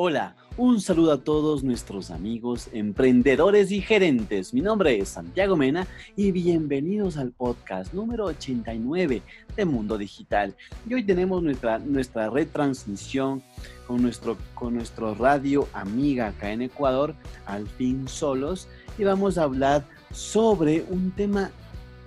Hola, un saludo a todos nuestros amigos emprendedores y gerentes. Mi nombre es Santiago Mena y bienvenidos al podcast número 89 de Mundo Digital. Y hoy tenemos nuestra, nuestra retransmisión con nuestro, con nuestro radio amiga acá en Ecuador, Al fin Solos, y vamos a hablar sobre un tema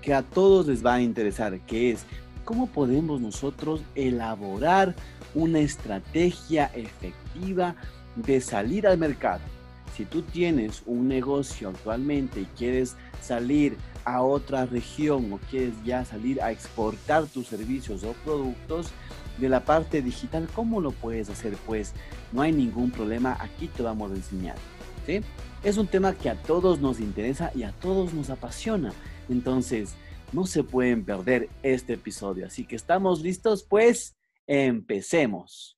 que a todos les va a interesar, que es cómo podemos nosotros elaborar una estrategia efectiva de salir al mercado. Si tú tienes un negocio actualmente y quieres salir a otra región o quieres ya salir a exportar tus servicios o productos de la parte digital, ¿cómo lo puedes hacer? Pues no hay ningún problema, aquí te vamos a enseñar. ¿sí? Es un tema que a todos nos interesa y a todos nos apasiona. Entonces, no se pueden perder este episodio. Así que estamos listos, pues Empecemos.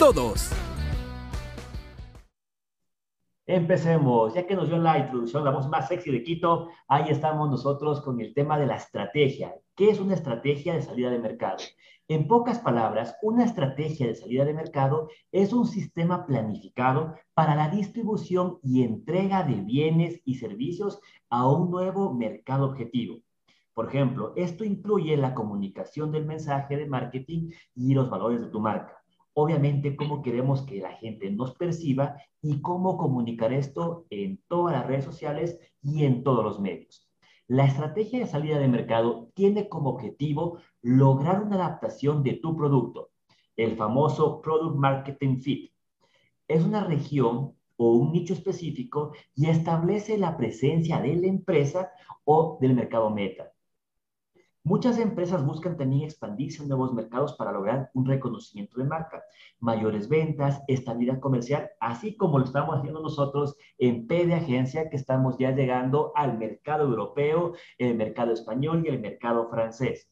todos. Empecemos, ya que nos dio la introducción la voz más sexy de Quito, ahí estamos nosotros con el tema de la estrategia. ¿Qué es una estrategia de salida de mercado? En pocas palabras, una estrategia de salida de mercado es un sistema planificado para la distribución y entrega de bienes y servicios a un nuevo mercado objetivo. Por ejemplo, esto incluye la comunicación del mensaje de marketing y los valores de tu marca obviamente cómo queremos que la gente nos perciba y cómo comunicar esto en todas las redes sociales y en todos los medios. La estrategia de salida de mercado tiene como objetivo lograr una adaptación de tu producto, el famoso Product Marketing Fit. Es una región o un nicho específico y establece la presencia de la empresa o del mercado meta. Muchas empresas buscan también expandirse en nuevos mercados para lograr un reconocimiento de marca, mayores ventas, estabilidad comercial, así como lo estamos haciendo nosotros en P de Agencia, que estamos ya llegando al mercado europeo, el mercado español y el mercado francés.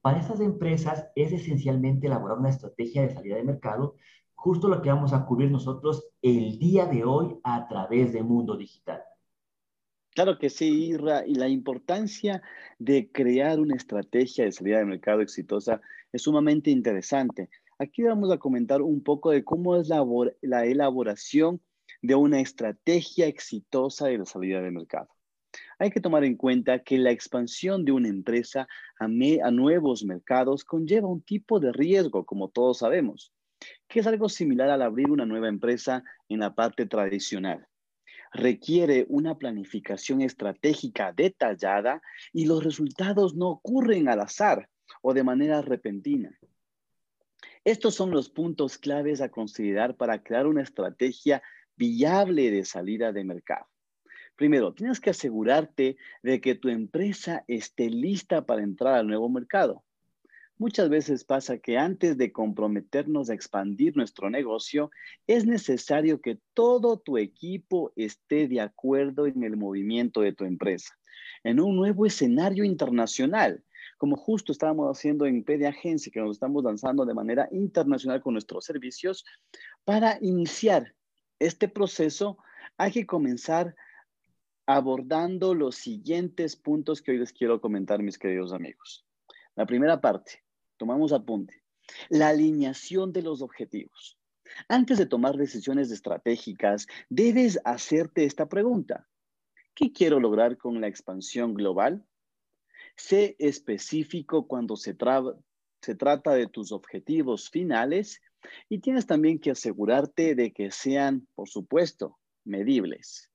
Para estas empresas es esencialmente elaborar una estrategia de salida de mercado, justo lo que vamos a cubrir nosotros el día de hoy a través de Mundo Digital. Claro que sí, Irra, y la importancia de crear una estrategia de salida de mercado exitosa es sumamente interesante. Aquí vamos a comentar un poco de cómo es la, la elaboración de una estrategia exitosa de la salida de mercado. Hay que tomar en cuenta que la expansión de una empresa a nuevos mercados conlleva un tipo de riesgo, como todos sabemos, que es algo similar al abrir una nueva empresa en la parte tradicional requiere una planificación estratégica detallada y los resultados no ocurren al azar o de manera repentina. Estos son los puntos claves a considerar para crear una estrategia viable de salida de mercado. Primero, tienes que asegurarte de que tu empresa esté lista para entrar al nuevo mercado. Muchas veces pasa que antes de comprometernos a expandir nuestro negocio, es necesario que todo tu equipo esté de acuerdo en el movimiento de tu empresa, en un nuevo escenario internacional, como justo estábamos haciendo en PD Agencia, que nos estamos lanzando de manera internacional con nuestros servicios. Para iniciar este proceso, hay que comenzar abordando los siguientes puntos que hoy les quiero comentar, mis queridos amigos. La primera parte, tomamos apunte, la alineación de los objetivos. Antes de tomar decisiones estratégicas, debes hacerte esta pregunta. ¿Qué quiero lograr con la expansión global? Sé específico cuando se, se trata de tus objetivos finales y tienes también que asegurarte de que sean, por supuesto, medibles.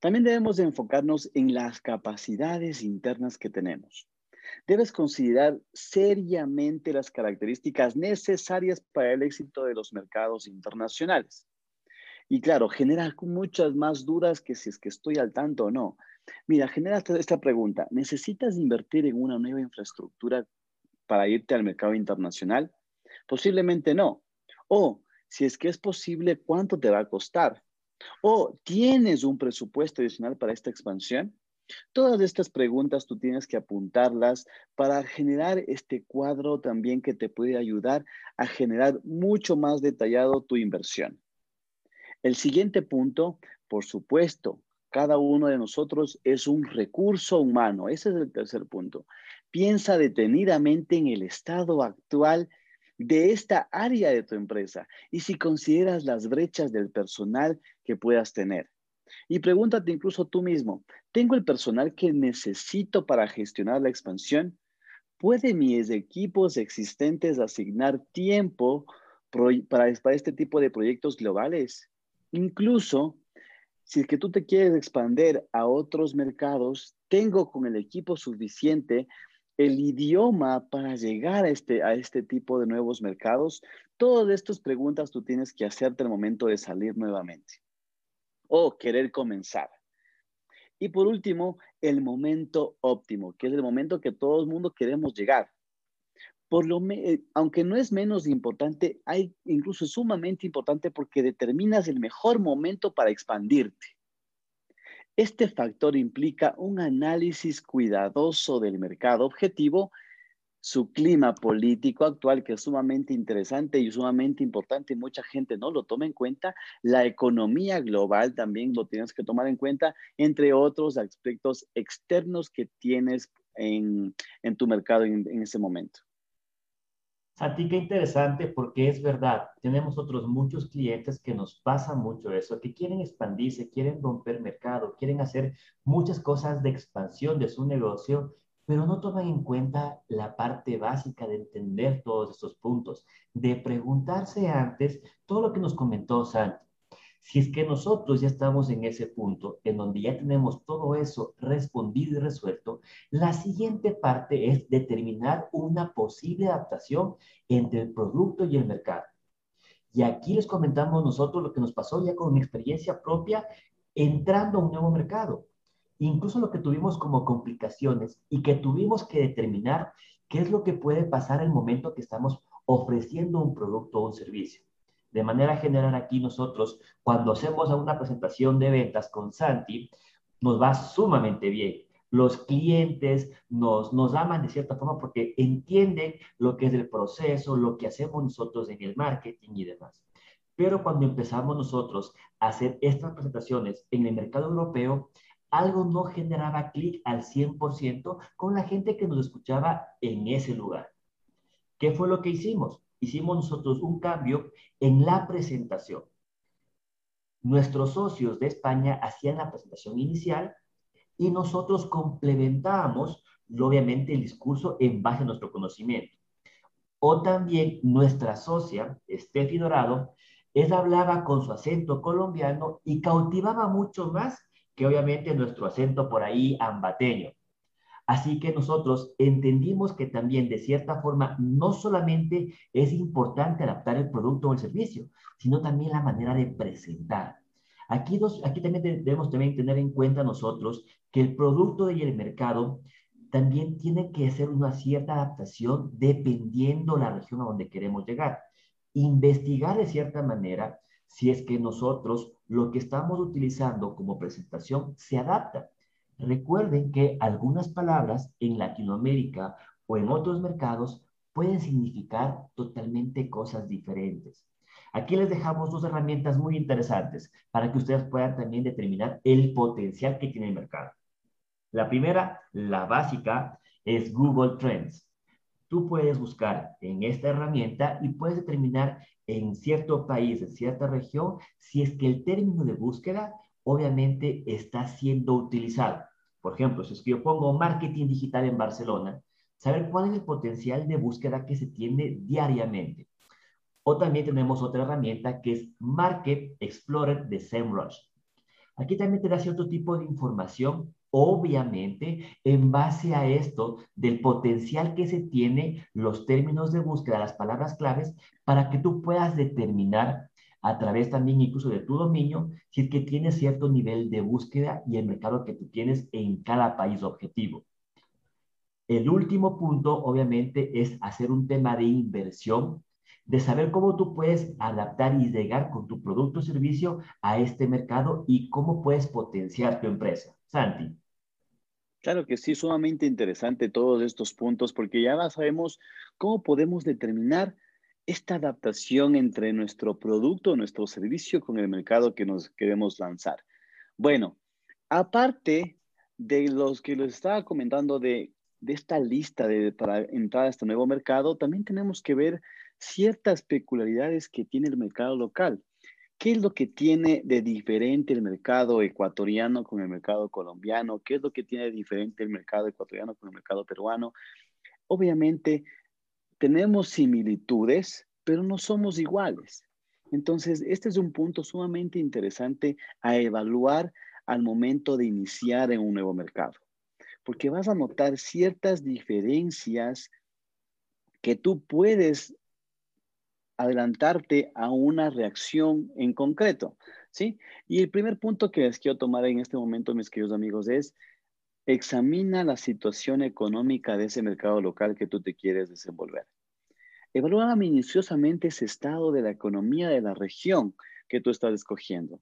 También debemos de enfocarnos en las capacidades internas que tenemos debes considerar seriamente las características necesarias para el éxito de los mercados internacionales. Y claro, genera muchas más dudas que si es que estoy al tanto o no. Mira, genera esta pregunta. ¿Necesitas invertir en una nueva infraestructura para irte al mercado internacional? Posiblemente no. O Si es que es posible, ¿cuánto te va a costar? ¿O tienes un presupuesto adicional para esta expansión? Todas estas preguntas tú tienes que apuntarlas para generar este cuadro también que te puede ayudar a generar mucho más detallado tu inversión. El siguiente punto, por supuesto, cada uno de nosotros es un recurso humano. Ese es el tercer punto. Piensa detenidamente en el estado actual de esta área de tu empresa y si consideras las brechas del personal que puedas tener. Y pregúntate incluso tú mismo, ¿tengo el personal que necesito para gestionar la expansión? ¿Puede mis equipos existentes asignar tiempo para, este tipo de proyectos globales? Incluso si es que tú te quieres expandir a otros mercados, tengo con el equipo suficiente el idioma para llegar a este, a este tipo de nuevos mercados. Todas estas preguntas tú tienes que hacerte al momento de salir nuevamente o querer comenzar. Y por último, el momento óptimo, que es el momento que todo el mundo queremos llegar. Por lo eh, aunque no es menos importante, hay incluso sumamente importante porque determinas el mejor momento para expandirte. Este factor implica un análisis cuidadoso del mercado objetivo su clima político actual, que es sumamente interesante y sumamente importante, y mucha gente no lo toma en cuenta. La economía global también lo tienes que tomar en cuenta, entre otros aspectos externos que tienes en, tu mercado en, en ese momento. Santi, qué interesante porque es verdad, tenemos otros muchos clientes que nos pasa mucho eso, que quieren expandirse, quieren romper mercado, quieren hacer muchas cosas de expansión de su negocio pero no toman en cuenta la parte básica de entender todos estos puntos, de preguntarse antes todo lo que nos comentó Santi. Si es que nosotros ya estamos en ese punto, en donde ya tenemos todo eso respondido y resuelto, la siguiente parte es determinar una posible adaptación entre el producto y el mercado. Y aquí les comentamos nosotros lo que nos pasó ya con mi experiencia propia entrando a un nuevo mercado incluso lo que tuvimos como complicaciones y que tuvimos que determinar qué es lo que puede pasar el momento que estamos ofreciendo un producto o un servicio. De manera general aquí nosotros, cuando hacemos una presentación de ventas con Santi, nos va sumamente bien. Los clientes nos, nos aman de cierta forma porque entienden lo que es el proceso, lo que hacemos nosotros en el marketing y demás. Pero cuando empezamos nosotros a hacer estas presentaciones en el mercado europeo, algo no generaba clic al 100% con la gente que nos escuchaba en ese lugar. ¿Qué fue lo que hicimos? Hicimos nosotros un cambio en la presentación. Nuestros socios de España hacían la presentación inicial y nosotros complementábamos, obviamente, el discurso en base a nuestro conocimiento. O también nuestra socia, Steffi Dorado, ella hablaba con su acento colombiano y cautivaba mucho más que obviamente nuestro acento por ahí ambateño. Así que nosotros entendimos que también de cierta forma no solamente es importante adaptar el producto o el servicio, sino también la manera de presentar. Aquí, dos, aquí también debemos también tener en cuenta nosotros que el producto y el mercado también tiene que hacer una cierta adaptación dependiendo la región a donde queremos llegar. Investigar de cierta manera si es que nosotros lo que estamos utilizando como presentación se adapta. Recuerden que algunas palabras en Latinoamérica o en otros mercados pueden significar totalmente cosas diferentes. Aquí les dejamos dos herramientas muy interesantes para que ustedes puedan también determinar el potencial que tiene el mercado. La primera, la básica, es Google Trends. Tú puedes buscar en esta herramienta y puedes determinar en cierto país, en cierta región, si es que el término de búsqueda obviamente está siendo utilizado. Por ejemplo, si es que yo pongo marketing digital en Barcelona, saber cuál es el potencial de búsqueda que se tiene diariamente. O también tenemos otra herramienta que es Market Explorer de SEMrush. Aquí también te da cierto tipo de información obviamente, en base a esto del potencial que se tiene, los términos de búsqueda, las palabras claves, para que tú puedas determinar a través también incluso de tu dominio, si es que tienes cierto nivel de búsqueda y el mercado que tú tienes en cada país objetivo. El último punto, obviamente, es hacer un tema de inversión de saber cómo tú puedes adaptar y llegar con tu producto o servicio a este mercado y cómo puedes potenciar tu empresa. Santi. Claro que sí, sumamente interesante todos estos puntos porque ya sabemos cómo podemos determinar esta adaptación entre nuestro producto, nuestro servicio con el mercado que nos queremos lanzar. Bueno, aparte de los que les estaba comentando de, esta lista de, para entrar a este nuevo mercado, también tenemos que ver ciertas peculiaridades que tiene el mercado local. ¿Qué es lo que tiene de diferente el mercado ecuatoriano con el mercado colombiano? ¿Qué es lo que tiene de diferente el mercado ecuatoriano con el mercado peruano? Obviamente, tenemos similitudes, pero no somos iguales. Entonces, este es un punto sumamente interesante a evaluar al momento de iniciar en un nuevo mercado, porque vas a notar ciertas diferencias que tú puedes adelantarte a una reacción en concreto, ¿sí? Y el primer punto que les quiero tomar en este momento, mis queridos amigos, es examina la situación económica de ese mercado local que tú te quieres desenvolver. Evalúa minuciosamente ese estado de la economía de la región que tú estás escogiendo.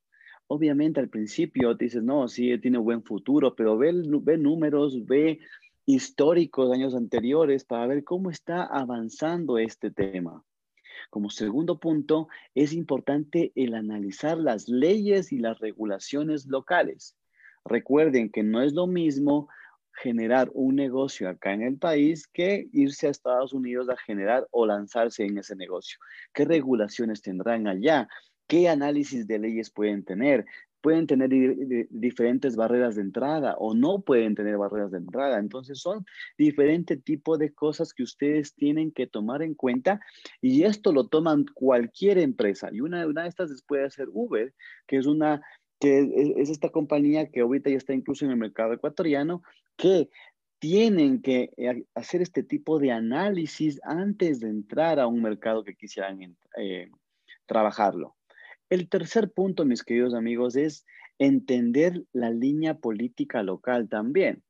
Obviamente al principio te dices, no, sí, tiene buen futuro, pero ve, ve números, ve históricos de años anteriores para ver cómo está avanzando este tema. Como segundo punto, es importante el analizar las leyes y las regulaciones locales. Recuerden que no es lo mismo generar un negocio acá en el país que irse a Estados Unidos a generar o lanzarse en ese negocio. ¿Qué regulaciones tendrán allá? ¿Qué análisis de leyes pueden tener? Pueden tener diferentes barreras de entrada o no pueden tener barreras de entrada. Entonces son diferentes tipos de cosas que ustedes tienen que tomar en cuenta y esto lo toman cualquier empresa. Y una, una de estas puede ser Uber, que es una que es, esta compañía que ahorita ya está incluso en el mercado ecuatoriano, que tienen que eh, hacer este tipo de análisis antes de entrar a un mercado que quisieran eh, trabajarlo. El tercer punto, mis queridos amigos, es entender la línea política local también.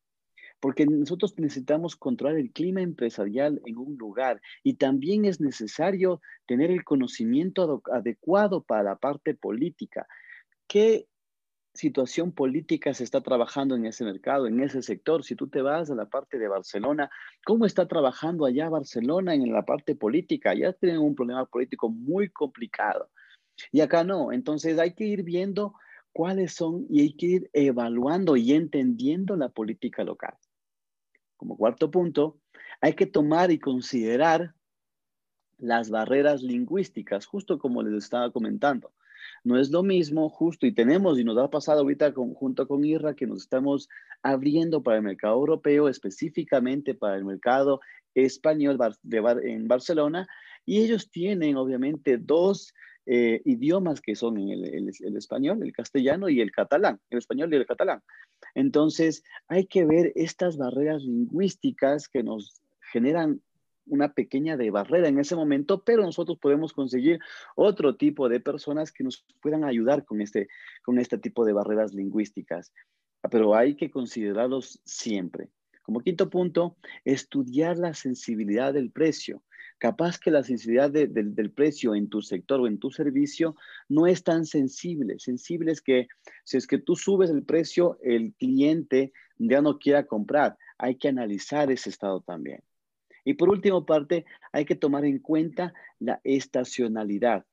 Porque nosotros necesitamos controlar el clima empresarial en un lugar y también es necesario tener el conocimiento adecuado para la parte política. ¿Qué situación política se está trabajando en ese mercado, en ese sector? Si tú te vas a la parte de Barcelona, ¿cómo está trabajando allá Barcelona en la parte política? Ya tienen un problema político muy complicado. Y acá no. Entonces hay que ir viendo cuáles son y hay que ir evaluando y entendiendo la política local. Como cuarto punto, hay que tomar y considerar las barreras lingüísticas, justo como les estaba comentando. No es lo mismo, justo, y tenemos, y nos ha pasado ahorita junto con IRRA, que nos estamos abriendo para el mercado europeo, específicamente para el mercado español en Barcelona, y ellos tienen obviamente dos eh, idiomas que son el, el, español, el castellano y el catalán, el español y el catalán. Entonces, hay que ver estas barreras lingüísticas que nos generan una pequeña de barrera en ese momento, pero nosotros podemos conseguir otro tipo de personas que nos puedan ayudar con este, con este tipo de barreras lingüísticas. Pero hay que considerarlos siempre. Como quinto punto, estudiar la sensibilidad del precio capaz que la sensibilidad del precio en tu sector o en tu servicio no es tan sensible. Sensible es que si es que tú subes el precio, el cliente ya no quiera comprar. Hay que analizar ese estado también. Y por último parte, hay que tomar en cuenta la estacionalidad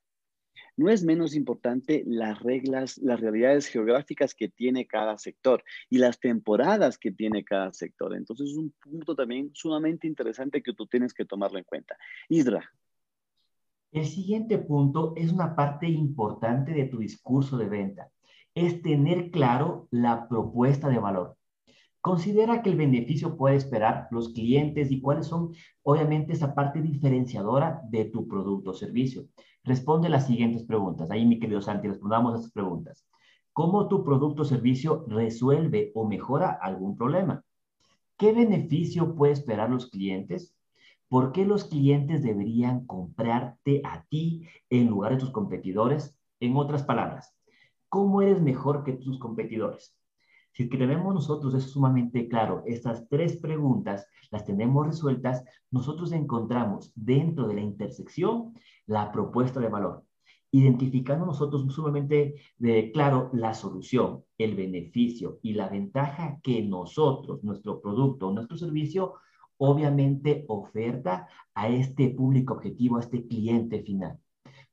no es menos importante las reglas, las realidades geográficas que tiene cada sector y las temporadas que tiene cada sector. Entonces es un punto también sumamente interesante que tú tienes que tomarlo en cuenta. Isra. El siguiente punto es una parte importante de tu discurso de venta. Es tener claro la propuesta de valor. Considera que el beneficio puede esperar los clientes y cuáles son, obviamente, esa parte diferenciadora de tu producto o servicio. Responde las siguientes preguntas. Ahí, mi querido Santi, respondamos a estas preguntas. ¿Cómo tu producto o servicio resuelve o mejora algún problema? ¿Qué beneficio puede esperar los clientes? ¿Por qué los clientes deberían comprarte a ti en lugar de tus competidores? En otras palabras, ¿cómo eres mejor que tus competidores? Si que tenemos nosotros eso sumamente claro, estas tres preguntas las tenemos resueltas, nosotros encontramos dentro de la intersección la propuesta de valor, identificando nosotros sumamente de claro la solución, el beneficio y la ventaja que nosotros, nuestro producto, nuestro servicio, obviamente oferta a este público objetivo, a este cliente final.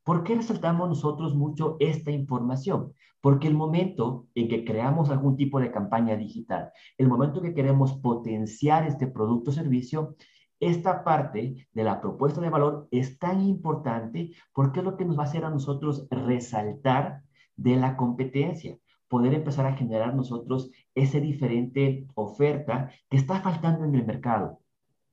¿Por qué resaltamos nosotros mucho esta información? Porque el momento en que creamos algún tipo de campaña digital, el momento en que queremos potenciar este producto o servicio, esta parte de la propuesta de valor es tan importante porque es lo que nos va a hacer a nosotros resaltar de la competencia, poder empezar a generar nosotros esa diferente oferta que está faltando en el mercado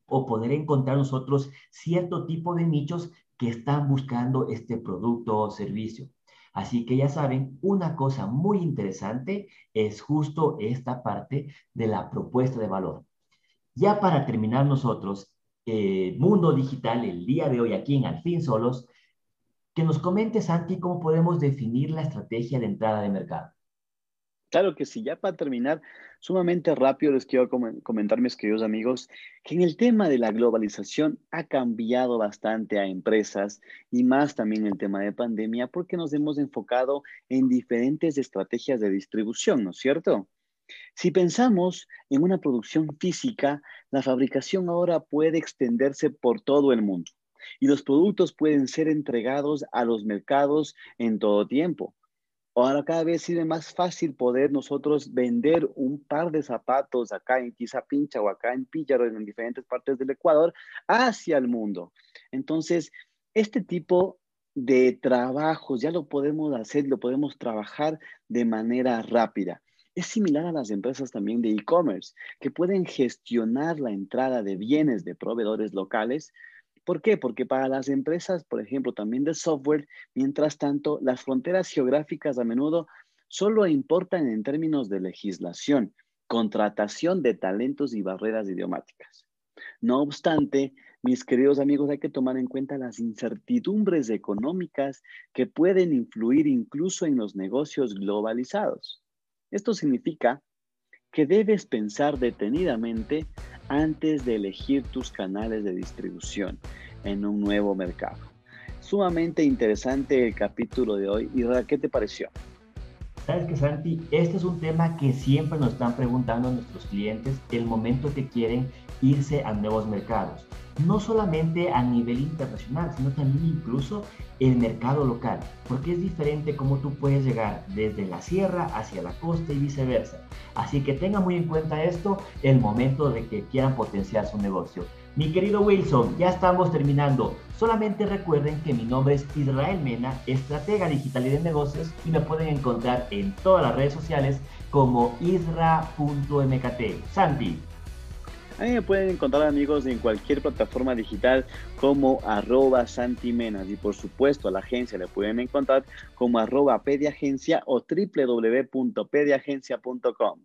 o poder encontrar nosotros cierto tipo de nichos que están buscando este producto o servicio. Así que ya saben, una cosa muy interesante es justo esta parte de la propuesta de valor. Ya para terminar nosotros, eh, Mundo Digital, el día de hoy aquí en Al fin Solos, que nos comente, Santi, cómo podemos definir la estrategia de entrada de mercado. Claro que sí, ya para terminar, sumamente rápido les quiero comentar, mis queridos amigos, que en el tema de la globalización ha cambiado bastante a empresas y más también el tema de pandemia porque nos hemos enfocado en diferentes estrategias de distribución, ¿no es cierto? Si pensamos en una producción física, la fabricación ahora puede extenderse por todo el mundo y los productos pueden ser entregados a los mercados en todo tiempo. Ahora cada vez sirve más fácil poder nosotros vender un par de zapatos acá en Quizapincha o acá en Píllaro, en diferentes partes del Ecuador, hacia el mundo. Entonces, este tipo de trabajos ya lo podemos hacer, lo podemos trabajar de manera rápida. Es similar a las empresas también de e-commerce, que pueden gestionar la entrada de bienes de proveedores locales ¿Por qué? Porque para las empresas, por ejemplo, también de software, mientras tanto, las fronteras geográficas a menudo solo importan en términos de legislación, contratación de talentos y barreras idiomáticas. No obstante, mis queridos amigos, hay que tomar en cuenta las incertidumbres económicas que pueden influir incluso en los negocios globalizados. Esto significa que debes pensar detenidamente antes de elegir tus canales de distribución en un nuevo mercado. Sumamente interesante el capítulo de hoy. y ¿qué te pareció? Sabes que Santi, este es un tema que siempre nos están preguntando nuestros clientes el momento que quieren irse a nuevos mercados. No solamente a nivel internacional, sino también incluso el mercado local, porque es diferente cómo tú puedes llegar desde la sierra hacia la costa y viceversa. Así que tenga muy en cuenta esto el momento de que quieran potenciar su negocio. Mi querido Wilson, ya estamos terminando. Solamente recuerden que mi nombre es Israel Mena, estratega digital y de negocios, y me pueden encontrar en todas las redes sociales como isra.mkt. Santi. A mí me pueden encontrar amigos en cualquier plataforma digital como arroba santimenas y por supuesto a la agencia le pueden encontrar como arroba pediagencia o www.pediagencia.com.